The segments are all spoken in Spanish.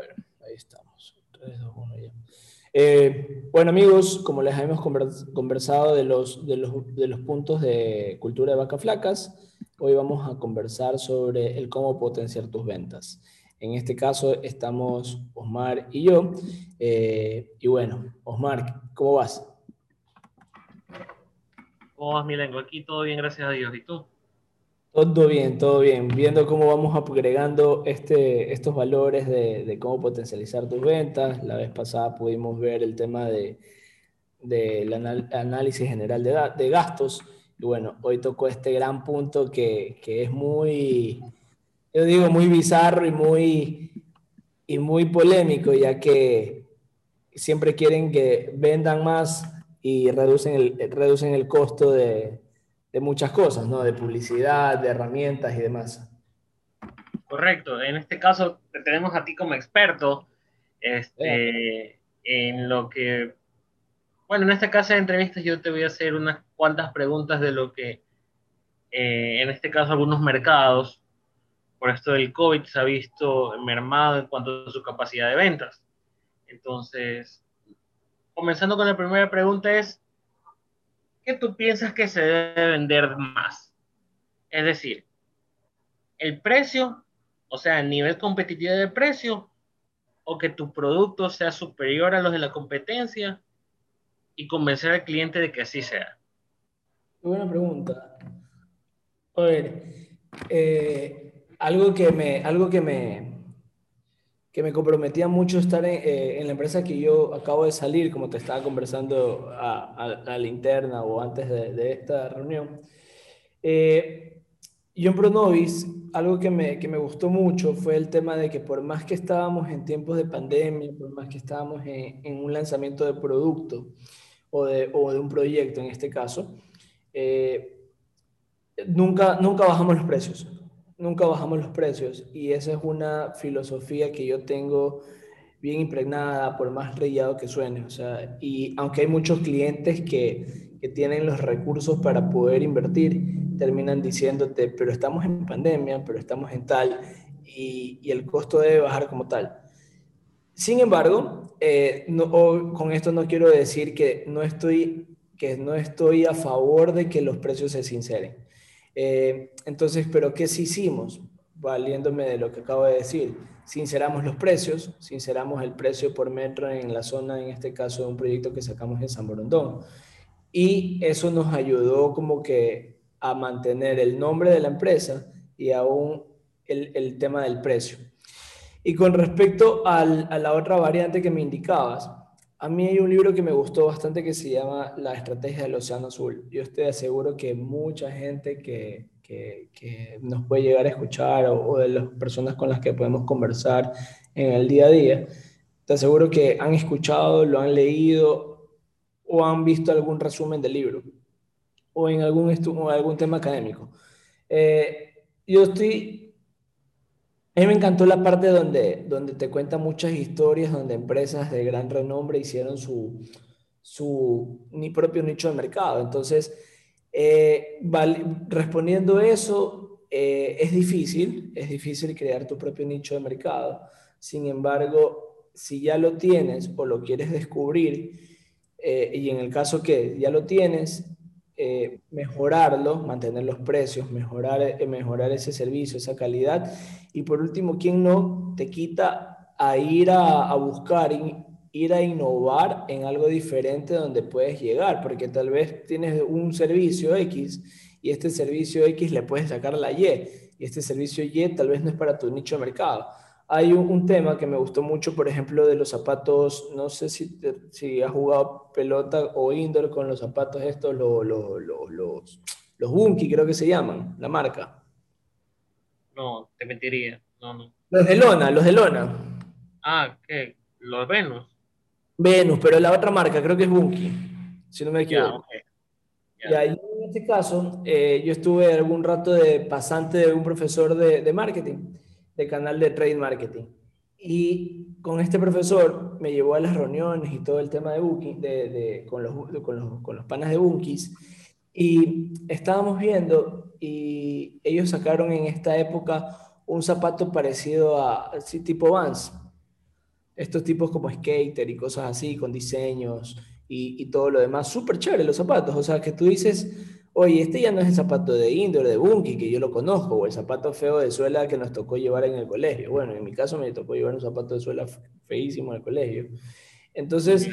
ver, ahí estamos. 3, 2, 1, ya. Eh, bueno amigos, como les hemos conversado de los, de, los, de los puntos de cultura de vacas flacas, hoy vamos a conversar sobre el cómo potenciar tus ventas. En este caso estamos Osmar y yo. Eh, y bueno, Osmar, ¿cómo vas? ¿Cómo vas, Milengo? Aquí todo bien, gracias a Dios. ¿Y tú? Todo bien, todo bien. Viendo cómo vamos agregando este, estos valores de, cómo potencializar tus ventas. La vez pasada pudimos ver el tema del de, análisis general de, de, gastos. Y bueno, hoy tocó este gran punto que, que, es muy, yo digo, muy bizarro y muy, y muy polémico, ya que siempre quieren que vendan más y reducen el, reducen el costo de, de muchas cosas, ¿no? De publicidad, de herramientas y demás. Correcto. En este caso te tenemos a ti como experto este, en lo que... Bueno, en esta casa de entrevistas yo te voy a hacer unas cuantas preguntas de lo que, eh, en este caso, algunos mercados, por esto del COVID, se ha visto mermado en cuanto a su capacidad de ventas. Entonces, comenzando con la primera pregunta es, ¿qué tú piensas que se debe vender más? Es decir, el precio, o sea, el nivel competitivo de precio, o que tu producto sea superior a los de la competencia y convencer al cliente de que así sea. Buena pregunta. A ver, eh, algo que me, algo que me, que me comprometía mucho estar eh, en, la empresa que yo acabo de salir, como te estaba conversando a, la interna o antes de, esta reunión. Eh, yo en Pronovis, algo que me, que me, gustó mucho fue el tema de que por más que estábamos en tiempos de pandemia, por más que estábamos en, un lanzamiento de producto o de, o de, un proyecto en este caso, eh, nunca, nunca bajamos los precios nunca bajamos los precios y esa es una filosofía que yo tengo bien impregnada, por más rellado que suene. O sea, y aunque hay muchos clientes que, que tienen los recursos para poder invertir, terminan diciéndote, pero estamos en pandemia, pero estamos en tal, y, y el costo debe bajar como tal. Sin embargo, eh, con esto no quiero decir que no, estoy, que no estoy a favor de que los precios se sinceren. Eh, entonces, ¿pero qué sí hicimos? Valiéndome de lo que acabo de decir. Sinceramos los precios, sinceramos el precio por metro en la zona, en este caso de un proyecto que sacamos en San Borondón. Y eso nos ayudó como que a mantener el nombre de la empresa y aún el, tema del precio. Y con respecto a la otra variante que me indicabas, a mí hay un libro que me gustó bastante que se llama La Estrategia del Océano Azul. Yo estoy aseguro que mucha gente que, que, nos puede llegar a escuchar o, de las personas con las que podemos conversar en el día a día, te aseguro que han escuchado, lo han leído o han visto algún resumen del libro o en algún, algún tema académico. Eh, yo estoy a mí me encantó la parte donde, donde te cuenta muchas historias, donde empresas de gran renombre hicieron su, su ni propio nicho de mercado. Entonces, eh, respondiendo eso, eh, es difícil, es difícil crear tu propio nicho de mercado. Sin embargo, si ya lo tienes o lo quieres descubrir, eh, y en el caso que ya lo tienes, eh, mejorarlo, mantener los precios, mejorar, eh, mejorar ese servicio, esa calidad. Y por último, ¿quién no te quita a ir a, buscar, ir a innovar en algo diferente donde puedes llegar? Porque tal vez tienes un servicio X y este servicio X le puedes sacar la Y y este servicio Y tal vez no es para tu nicho de mercado hay un, tema que me gustó mucho, por ejemplo, de los zapatos, no sé si, si has jugado pelota o indoor con los zapatos estos, los, los, los, los Bunky creo que se llaman, la marca. No, te mentiría, no, no. Los de lona, los de lona. Ah, ¿qué? Los Venus. Venus, pero la otra marca creo que es Bunky, si no me equivoco. Y ahí en este caso, eh, yo estuve algún rato de pasante de un profesor de, de marketing de canal de trade marketing. Y con este profesor me llevó a las reuniones y todo el tema de booking, de, con, los, con, los, con los panas de Bunkies. Y estábamos viendo y ellos sacaron en esta época un zapato parecido a, sí, tipo Vans. estos tipos como skater y cosas así, con diseños y, y todo lo demás. Súper chévere los zapatos, o sea, que tú dices oye, este ya no es el zapato de indoor, de Bunky, que yo lo conozco, o el zapato feo de suela que nos tocó llevar en el colegio. Bueno, en mi caso me tocó llevar un zapato de suela feísimo el colegio. Entonces,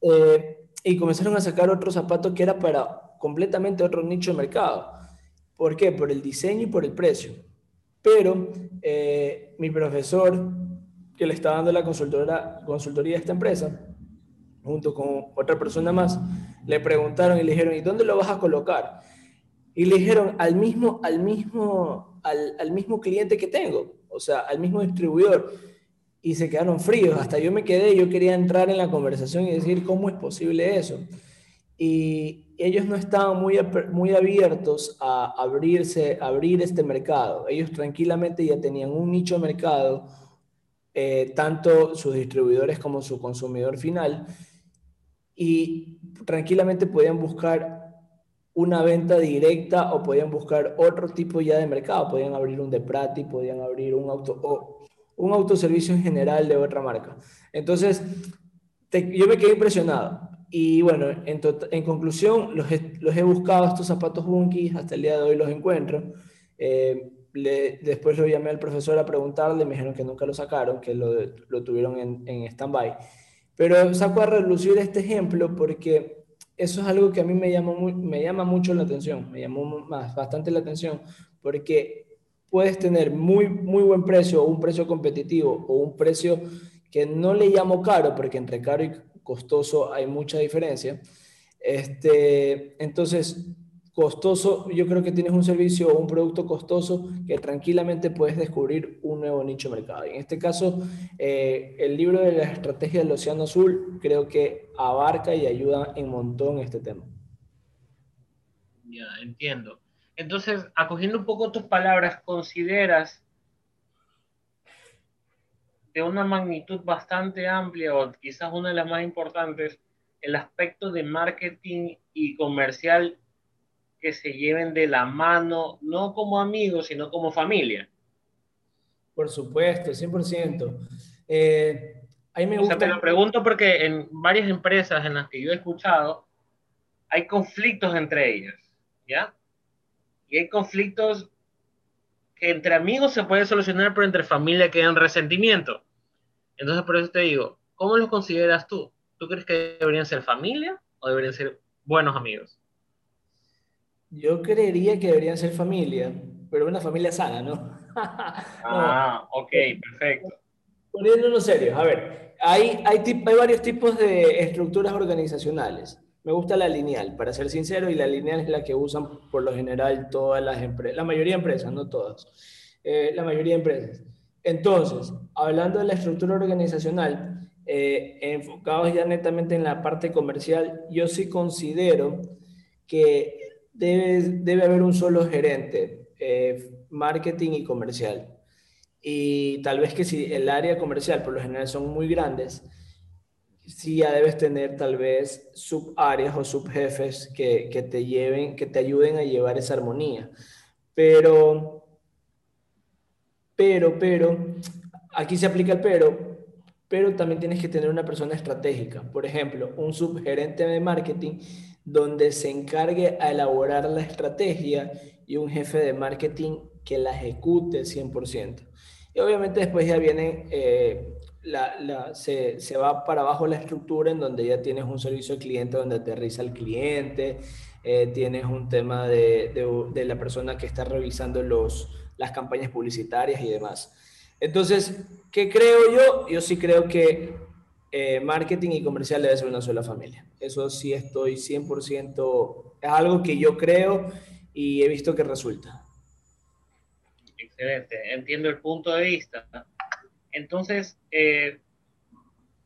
eh, y comenzaron a sacar otro zapato que era para completamente otro nicho de mercado. ¿Por qué? Por el diseño y por el precio. Pero eh, mi profesor, que le estaba dando la consultora, consultoría a esta empresa, junto con otra persona más, le preguntaron y le dijeron, ¿y dónde lo vas a colocar? Y le dijeron, al mismo, al mismo, al, al mismo cliente que tengo, o sea, al mismo distribuidor. Y se quedaron fríos, hasta yo me quedé, yo quería entrar en la conversación y decir, ¿cómo es posible eso? Y ellos no estaban muy, muy abiertos a abrirse, abrir este mercado. Ellos tranquilamente ya tenían un nicho de mercado, eh, tanto sus distribuidores como su consumidor final, y tranquilamente podían buscar una venta directa o podían buscar otro tipo ya de mercado, podían abrir un Deprati, podían abrir un auto o un autoservicio en general de otra marca. Entonces, yo me quedé impresionado. Y bueno, en, en conclusión, los he, los he, buscado estos zapatos Bunky, hasta el día de hoy los encuentro. Eh, después lo llamé al profesor a preguntarle, me dijeron que nunca lo sacaron, que lo, lo tuvieron en, en stand-by. Pero saco a relucir este ejemplo porque eso es algo que a mí me llama, mucho la atención, me llamó bastante la atención, porque puedes tener muy, muy buen precio un precio competitivo o un precio que no le llamo caro, porque entre caro y costoso hay mucha diferencia. Este, entonces, costoso, yo creo que tienes un servicio o un producto costoso que tranquilamente puedes descubrir un nuevo nicho de mercado. En este caso, eh, el libro de la estrategia del Océano Azul creo que abarca y ayuda en montón este tema. Ya, entiendo. Entonces, acogiendo un poco tus palabras, ¿consideras de una magnitud bastante amplia o quizás una de las más importantes el aspecto de marketing y comercial que se lleven de la mano, no como amigos, sino como familia. Por supuesto, 100%. Eh, ahí me gusta... te lo pregunto porque en varias empresas en las que yo he escuchado, hay conflictos entre ellas, ¿ya? Y hay conflictos que entre amigos se puede solucionar, pero entre familia quedan resentimiento. Entonces, por eso te digo, ¿cómo los consideras tú? ¿Tú crees que deberían ser familia o deberían ser buenos amigos? Yo creería que deberían ser familia, pero una familia sana, ¿no? ah, ok, perfecto. Poniéndonos serios, a ver, hay, hay, hay varios tipos de estructuras organizacionales. Me gusta la lineal, para ser sincero, y la lineal es la que usan por lo general todas las empresas, la mayoría de empresas, no todas, eh, la mayoría de empresas. Entonces, hablando de la estructura organizacional, eh, enfocados ya netamente en la parte comercial, yo sí considero que debe, debe haber un solo gerente, eh, marketing y comercial. Y tal vez que si el área comercial por lo general son muy grandes, sí ya debes tener tal vez subáreas o subjefes que, que te lleven, que te ayuden a llevar esa armonía. Pero, pero, pero, aquí se aplica el pero, pero también tienes que tener una persona estratégica. Por ejemplo, un subgerente de marketing donde se encargue a elaborar la estrategia y un jefe de marketing que la ejecute 100%. Y obviamente después ya viene, eh, la, se, se, va para abajo la estructura en donde ya tienes un servicio al cliente donde aterriza el cliente, eh, tienes un tema de, de, de, la persona que está revisando los, las campañas publicitarias y demás. Entonces, ¿qué creo yo? Yo sí creo que eh, marketing y comercial debe ser una sola familia. Eso sí estoy 100%, es algo que yo creo y he visto que resulta. Excelente, entiendo el punto de vista. Entonces, eh,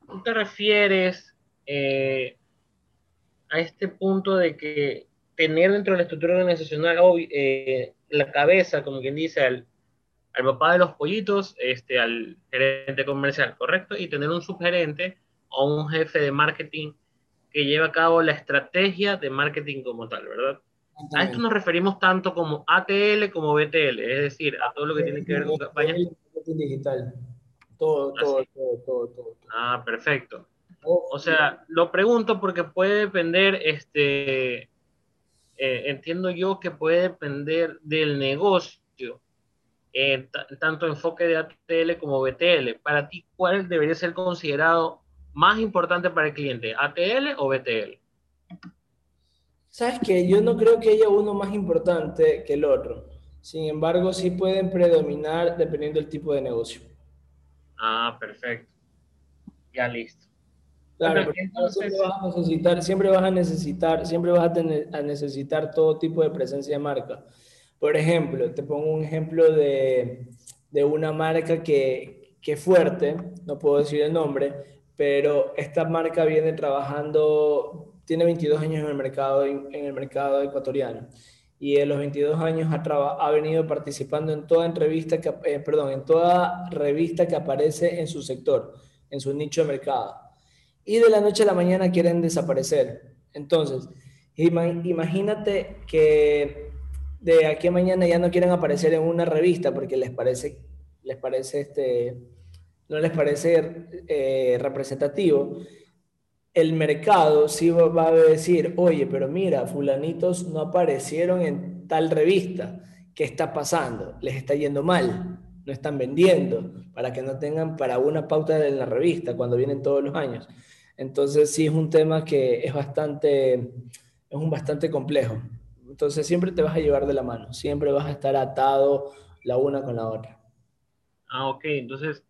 ¿tú te refieres eh, a este punto de que tener dentro de la estructura organizacional la cabeza, como quien dice, al, al papá de los pollitos, este, al gerente comercial, ¿correcto? Y tener un subgerente o un jefe de marketing que lleve a cabo la estrategia de marketing como tal, ¿verdad? A esto nos referimos tanto como ATL como BTL, es decir, a todo lo que tiene que ver con campañas. Digital. Todo, todo, todo, todo, todo, Ah, perfecto. O sea, lo pregunto porque puede depender, este, eh, entiendo yo que puede depender del negocio, eh, tanto enfoque de ATL como BTL. Para ti, ¿cuál debería ser considerado más importante para el cliente, ATL o BTL? Sabes que yo no creo que haya uno más importante que el otro. Sin embargo, sí pueden predominar dependiendo del tipo de negocio. Ah, perfecto. Ya listo. Claro, porque siempre vas a necesitar, siempre vas a necesitar, siempre vas a, tener, a necesitar todo tipo de presencia de marca. Por ejemplo, te pongo un ejemplo de, de una marca que, que fuerte, no puedo decir el nombre, pero esta marca viene trabajando, tiene 22 años en el mercado, en el mercado ecuatoriano y en los 22 años ha, ha venido participando en toda entrevista que, eh, perdón, en toda revista que aparece en su sector, en su nicho de mercado. Y de la noche a la mañana quieren desaparecer. Entonces, imagínate que de aquí a mañana ya no quieren aparecer en una revista porque les parece, les parece este, no les parece eh, representativo el mercado sí va a decir, oye, pero mira, fulanitos no aparecieron en tal revista, ¿qué está pasando? Les está yendo mal, no están vendiendo, para que no tengan para una pauta en la revista cuando vienen todos los años. Entonces sí es un tema que es bastante, es un bastante complejo. Entonces siempre te vas a llevar de la mano, siempre vas a estar atado la una con la otra. Ah, ok, entonces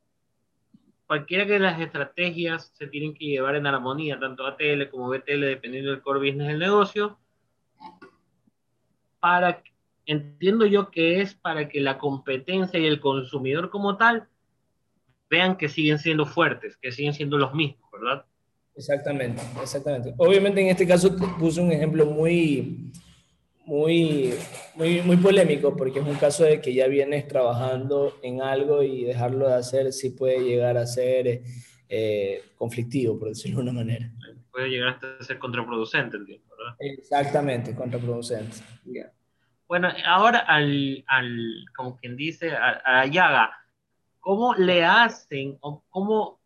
cualquiera que las estrategias se tienen que llevar en armonía, tanto ATL como BTL, dependiendo del core business del negocio, para, entiendo yo que es para que la competencia y el consumidor como tal vean que siguen siendo fuertes, que siguen siendo los mismos, ¿verdad? Exactamente, exactamente. Obviamente en este caso puse un ejemplo muy, muy, muy, muy polémico porque es un caso de que ya vienes trabajando en algo y dejarlo de hacer sí puede llegar a ser eh, conflictivo, por decirlo de una manera. Puede llegar hasta ser contraproducente, entiendo, ¿verdad? Exactamente, contraproducente. Bueno, ahora al, al, como quien dice, a, a llaga, ¿cómo le hacen o cómo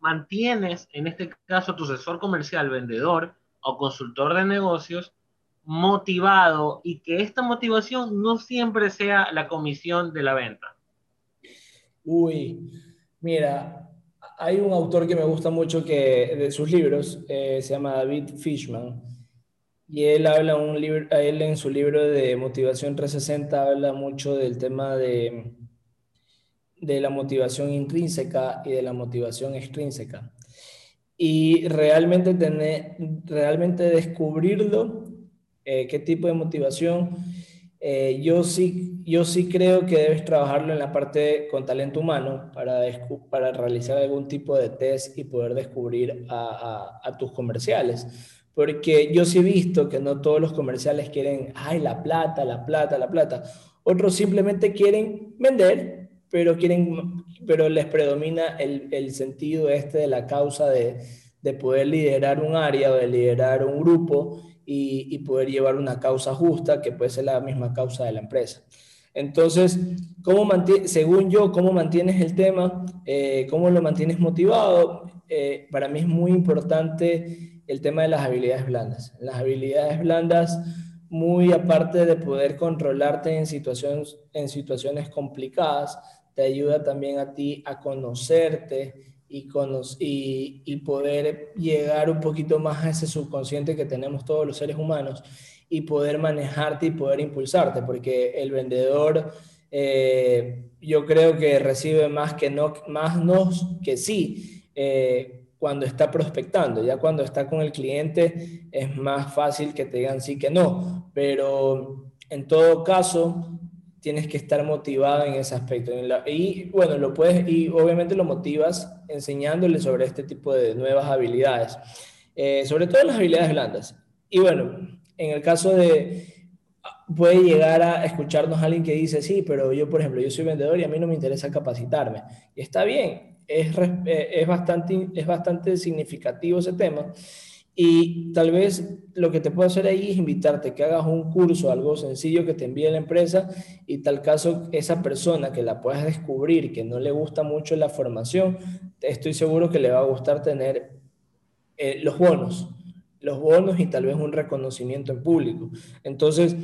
mantienes, en este caso, tu asesor comercial, vendedor o consultor de negocios, motivado y que esta motivación no siempre sea la comisión de la venta? Uy, mira, hay un autor que me gusta mucho que de sus libros, eh, se llama David Fishman, y él habla un libro, él en su libro de Motivación 360 habla mucho del tema de, de la motivación intrínseca y de la motivación extrínseca. Y realmente, tener, realmente descubrirlo eh, qué tipo de motivación. Eh, yo, sí, yo sí creo que debes trabajarlo en la parte con talento humano para, para realizar algún tipo de test y poder descubrir a, a, tus comerciales. Porque yo sí he visto que no todos los comerciales quieren, ay, la plata, la plata, la plata. Otros simplemente quieren vender, pero, quieren, pero les predomina el, el sentido este de la causa de, de poder liderar un área o de liderar un grupo y, poder llevar una causa justa que puede ser la misma causa de la empresa. Entonces, ¿cómo según yo, ¿cómo mantienes el tema? Eh, ¿Cómo lo mantienes motivado? Eh, para mí es muy importante el tema de las habilidades blandas. Las habilidades blandas, muy aparte de poder controlarte en situaciones, en situaciones complicadas, te ayuda también a ti a conocerte y, y, poder llegar un poquito más a ese subconsciente que tenemos todos los seres humanos y poder manejarte y poder impulsarte, porque el vendedor eh, yo creo que recibe más que no, más no que sí eh, cuando está prospectando, ya cuando está con el cliente es más fácil que te digan sí que no, pero en todo caso tienes que estar motivado en ese aspecto. Y bueno, lo puedes, y obviamente lo motivas enseñándole sobre este tipo de nuevas habilidades, eh, sobre todo las habilidades blandas. Y bueno, en el caso de, puede llegar a escucharnos alguien que dice, sí, pero yo, por ejemplo, yo soy vendedor y a mí no me interesa capacitarme. Y está bien, es, eh, es, bastante, es bastante significativo ese tema. Y tal vez lo que te puedo hacer ahí es invitarte que hagas un curso, algo sencillo que te envíe la empresa y tal caso esa persona que la puedas descubrir que no le gusta mucho la formación, estoy seguro que le va a gustar tener eh, los bonos, los bonos y tal vez un reconocimiento en público. Entonces,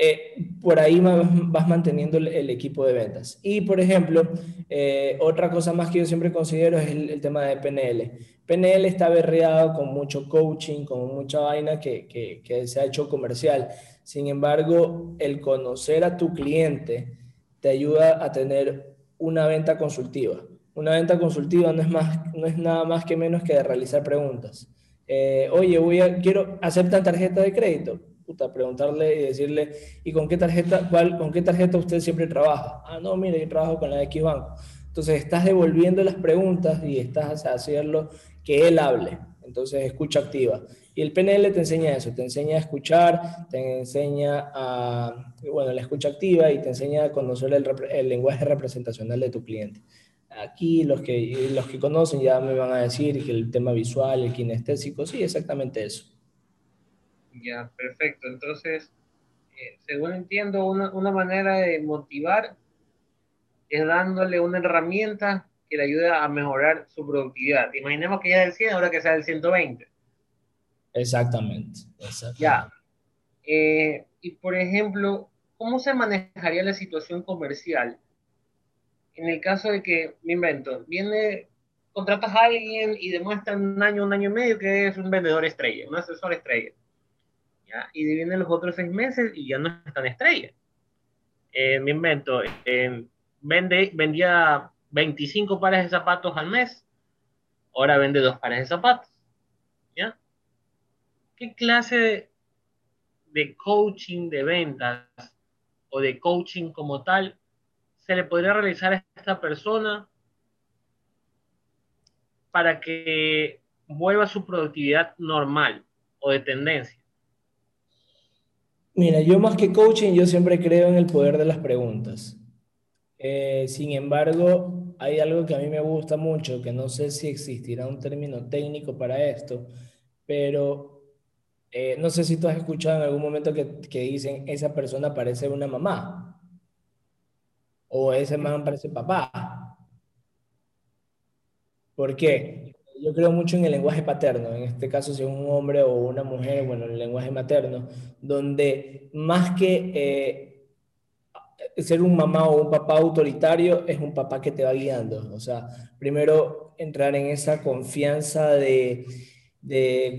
eh, por ahí vas manteniendo el, equipo de ventas. Y, por ejemplo, eh, otra cosa más que yo siempre considero es el, tema de PNL. PNL está berreado con mucho coaching, con mucha vaina que, se ha hecho comercial. Sin embargo, el conocer a tu cliente te ayuda a tener una venta consultiva. Una venta consultiva no es, más, no es nada más que menos que de realizar preguntas. Eh, oye, voy quiero aceptar tarjeta de crédito preguntarle y decirle, ¿y con qué tarjeta, cuál, con qué tarjeta usted siempre trabaja? Ah, no, mire, yo trabajo con la de X Banco. Entonces estás devolviendo las preguntas y estás haciendo que él hable. Entonces, escucha activa. Y el PNL te enseña eso, te enseña a escuchar, te enseña a, bueno, la escucha activa y te enseña a conocer el, el lenguaje representacional de tu cliente. Aquí los que, los que conocen ya me van a decir que el tema visual, el kinestésico, sí, exactamente eso. Ya, perfecto. Entonces, eh, según entiendo, una, una, manera de motivar es dándole una herramienta que le ayude a mejorar su productividad. Imaginemos que ya es del 100, ahora que sea del 120. Exactamente. Ya. Eh, y por ejemplo, ¿cómo se manejaría la situación comercial en el caso de que, me invento, viene, contratas a alguien y demuestra un año, un año y medio que es un vendedor estrella, un asesor estrella? Y vienen los otros seis meses y ya no están estrellas. Eh, me invento, eh, vende, vendía 25 pares de zapatos al mes, ahora vende dos pares de zapatos. ¿Qué clase de, coaching de ventas o de coaching como tal se le podría realizar a esta persona para que vuelva a su productividad normal o de tendencia? Mira, yo más que coaching, yo siempre creo en el poder de las preguntas. Eh, sin embargo, hay algo que a mí me gusta mucho, que no sé si existirá un término técnico para esto, pero eh, no sé si tú has escuchado en algún momento que, que dicen, esa persona parece una mamá, o ese man parece papá. ¿Por qué? Yo creo mucho en el lenguaje paterno, en este caso si es un hombre o una mujer, bueno, el lenguaje materno, donde más que eh, ser un mamá o un papá autoritario, es un papá que te va guiando. O sea, primero entrar en esa confianza de, de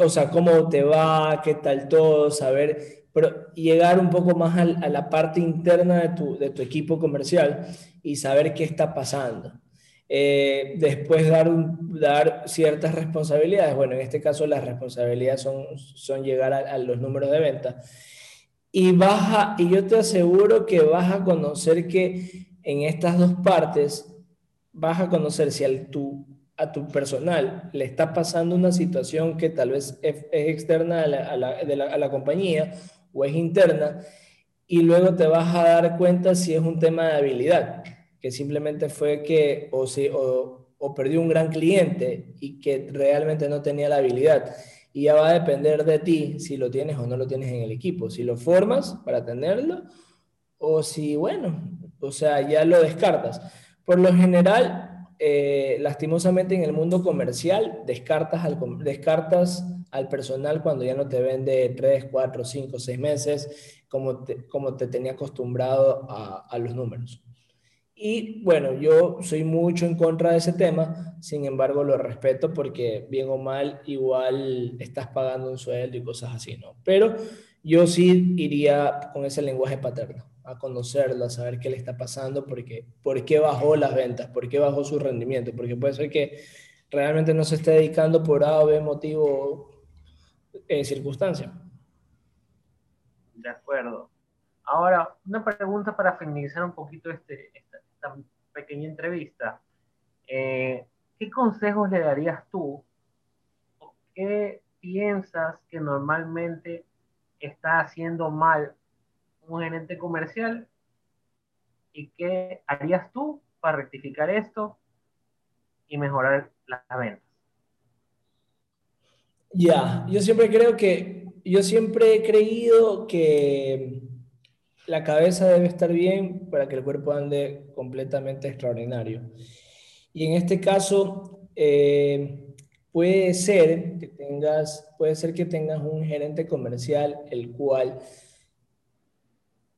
o sea, cómo te va, qué tal todo, saber, pero llegar un poco más a, a la parte interna de tu, de tu equipo comercial y saber qué está pasando. Eh, después dar, dar ciertas responsabilidades. Bueno, en este caso las responsabilidades son, son llegar a, los números de venta. Y, baja, y yo te aseguro que vas a conocer que en estas dos partes vas a conocer si al tu, a tu personal le está pasando una situación que tal vez es, externa a la, a, la, a la compañía o es interna, y luego te vas a dar cuenta si es un tema de habilidad que simplemente fue que o, si, o, o perdió un gran cliente y que realmente no tenía la habilidad. Y ya va a depender de ti si lo tienes o no lo tienes en el equipo, si lo formas para tenerlo o si, bueno, o sea, ya lo descartas. Por lo general, eh, lastimosamente en el mundo comercial, descartas al, descartas al personal cuando ya no te vende 3, 4, 5, 6 meses, como te, como te tenía acostumbrado a, a los números. Y bueno, yo soy mucho en contra de ese tema, sin embargo lo respeto porque bien o mal igual estás pagando un sueldo y cosas así, ¿no? Pero yo sí iría con ese lenguaje paterno, a conocerlo, a saber qué le está pasando, porque, por qué bajó las ventas, por qué bajó su rendimiento, porque puede ser que realmente no se esté dedicando por A o B motivo en circunstancia. De acuerdo. Ahora, una pregunta para finalizar un poquito este, pequeña entrevista, eh, ¿qué consejos le darías tú? ¿Qué piensas que normalmente está haciendo mal un gerente comercial? ¿Y qué harías tú para rectificar esto y mejorar las ventas? Ya, yo siempre creo que, yo siempre he creído que la cabeza debe estar bien para que el cuerpo ande completamente extraordinario. Y en este caso, eh, puede ser que tengas, puede ser que tengas un gerente comercial el cual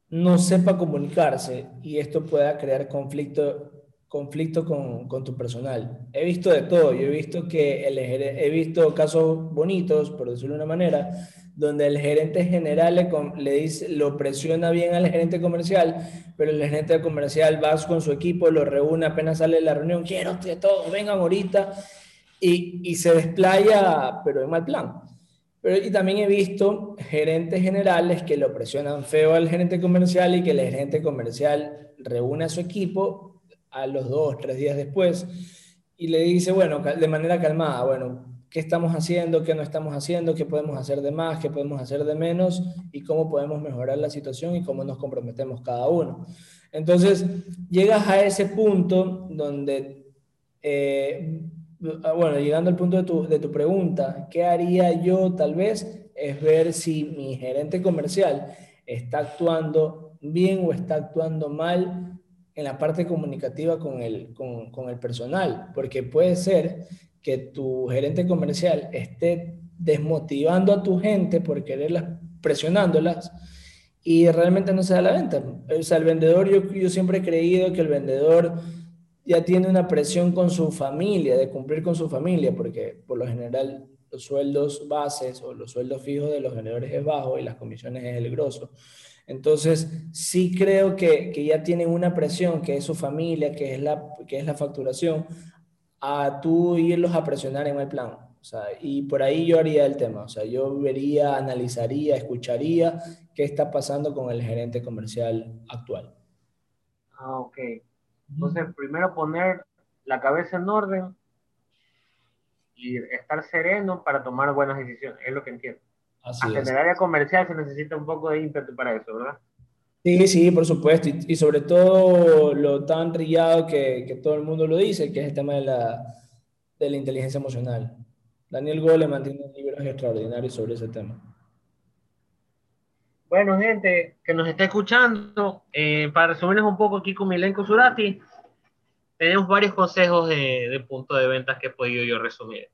no sepa comunicarse y esto pueda crear conflicto, conflicto con, con tu personal. He visto de todo, yo he visto que el, he visto casos bonitos, por decirlo de una manera, donde el gerente general le, le, dice, lo presiona bien al gerente comercial, pero el gerente comercial va con su equipo, lo reúne apenas sale de la reunión, quiero que todos vengan ahorita, y, y se desplaya, pero en mal plan. Pero, y también he visto gerentes generales que lo presionan feo al gerente comercial y que el gerente comercial reúne a su equipo a los dos, tres días después y le dice, bueno, de manera calmada, bueno, ¿qué estamos haciendo? ¿Qué no estamos haciendo? ¿Qué podemos hacer de más? ¿Qué podemos hacer de menos? Y cómo podemos mejorar la situación y cómo nos comprometemos cada uno. Entonces, llegas a ese punto donde eh, Ah, bueno, llegando al punto de tu, de tu pregunta, ¿qué haría yo tal vez? Es ver si mi gerente comercial está actuando bien o está actuando mal en la parte comunicativa con el, con, con el personal, porque puede ser que tu gerente comercial esté desmotivando a tu gente por quererlas, presionándolas, y realmente no se da la venta. O sea, el vendedor, yo, yo siempre he creído que el vendedor ya tiene una presión con su familia, de cumplir con su familia, porque por lo general los sueldos bases o los sueldos fijos de los vendedores es bajo y las comisiones es el grosso. Entonces, sí creo que, que, ya tienen una presión, que es su familia, que es la, que es la facturación, a tú irlos a presionar en el plan. O sea, y por ahí yo haría el tema. O sea, yo vería, analizaría, escucharía qué está pasando con el gerente comercial actual. Ah, ok. Entonces, primero poner la cabeza en orden y estar sereno para tomar buenas decisiones, es lo que entiendo. Así Hasta en el área comercial se necesita un poco de ímpetu para eso, ¿verdad? Sí, sí, por supuesto. Y, sobre todo lo tan trillado que, que, todo el mundo lo dice, que es el tema de la, de la inteligencia emocional. Daniel Goleman tiene libros extraordinarios sobre ese tema. Bueno, gente que nos está escuchando, eh, para resumirles un poco aquí con Milenko Surati, tenemos varios consejos de, punto de ventas que he podido yo resumir.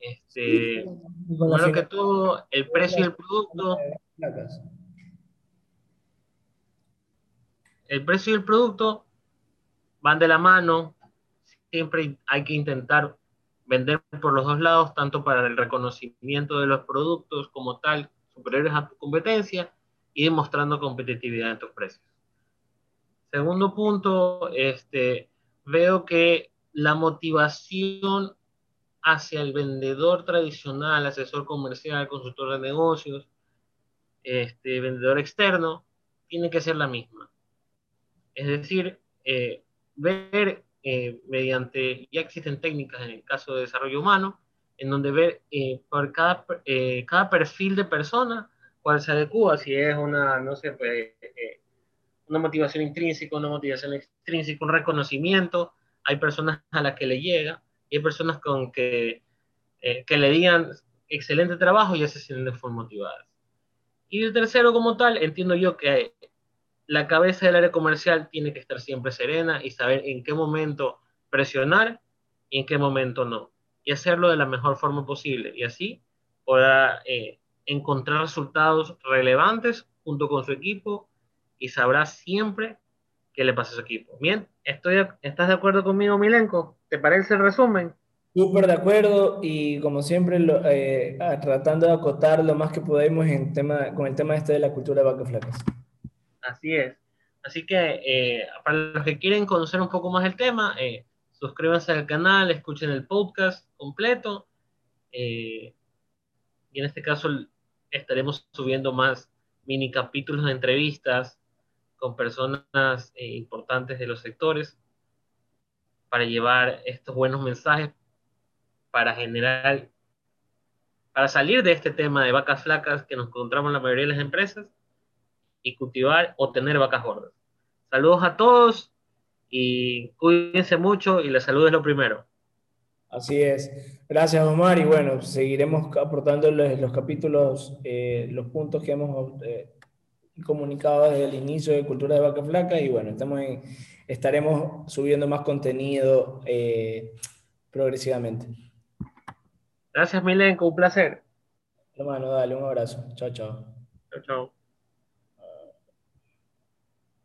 Este, primero que todo, el precio del producto. El precio y el producto van de la mano. Siempre hay que intentar vender por los dos lados, tanto para el reconocimiento de los productos como tal, superiores a tu competencia y demostrando competitividad en tus precios. Segundo punto, este, veo que la motivación hacia el vendedor tradicional, asesor comercial, consultor de negocios, este, vendedor externo, tiene que ser la misma. Es decir, eh, ver eh, mediante, ya existen técnicas en el caso de desarrollo humano, en donde ver eh, por cada, eh, cada perfil de persona cuál se adecua, si es una, no sé, pues, eh, una motivación intrínseca, una motivación extrínseca, un reconocimiento. Hay personas a las que le llega y hay personas con que, que le digan excelente trabajo y ya se sienten motivadas. Y el tercero, como tal, entiendo yo que la cabeza del área comercial tiene que estar siempre serena y saber en qué momento presionar y en qué momento no y hacerlo de la mejor forma posible y así podrá eh, encontrar resultados relevantes junto con su equipo y sabrá siempre qué le pasa a su equipo. Bien, estoy, ¿estás de acuerdo conmigo, Milenko? ¿Te parece el resumen? Súper de acuerdo y como siempre eh, tratando de acotar lo más que podemos en tema, con el tema este de la cultura de vacas flacas. Así es. Así que eh, para los que quieren conocer un poco más el tema, eh, suscríbanse al canal, escuchen el podcast completo. Eh, y en este caso estaremos subiendo más mini capítulos de entrevistas con personas eh, importantes de los sectores para llevar estos buenos mensajes para generar, para salir de este tema de vacas flacas que nos encontramos en la mayoría de las empresas y cultivar o tener vacas gordas. Saludos a todos y cuídense mucho y la salud es lo primero. Así es. Gracias, Omar. Y bueno, seguiremos aportándoles los capítulos, eh, los puntos que hemos eh, comunicado desde el inicio de Cultura de Vaca Flaca. Y bueno, estamos estaremos subiendo más contenido eh, progresivamente. Gracias, Milenko. Un placer. Hermano, dale un abrazo. Chao, chao. Chao, chao.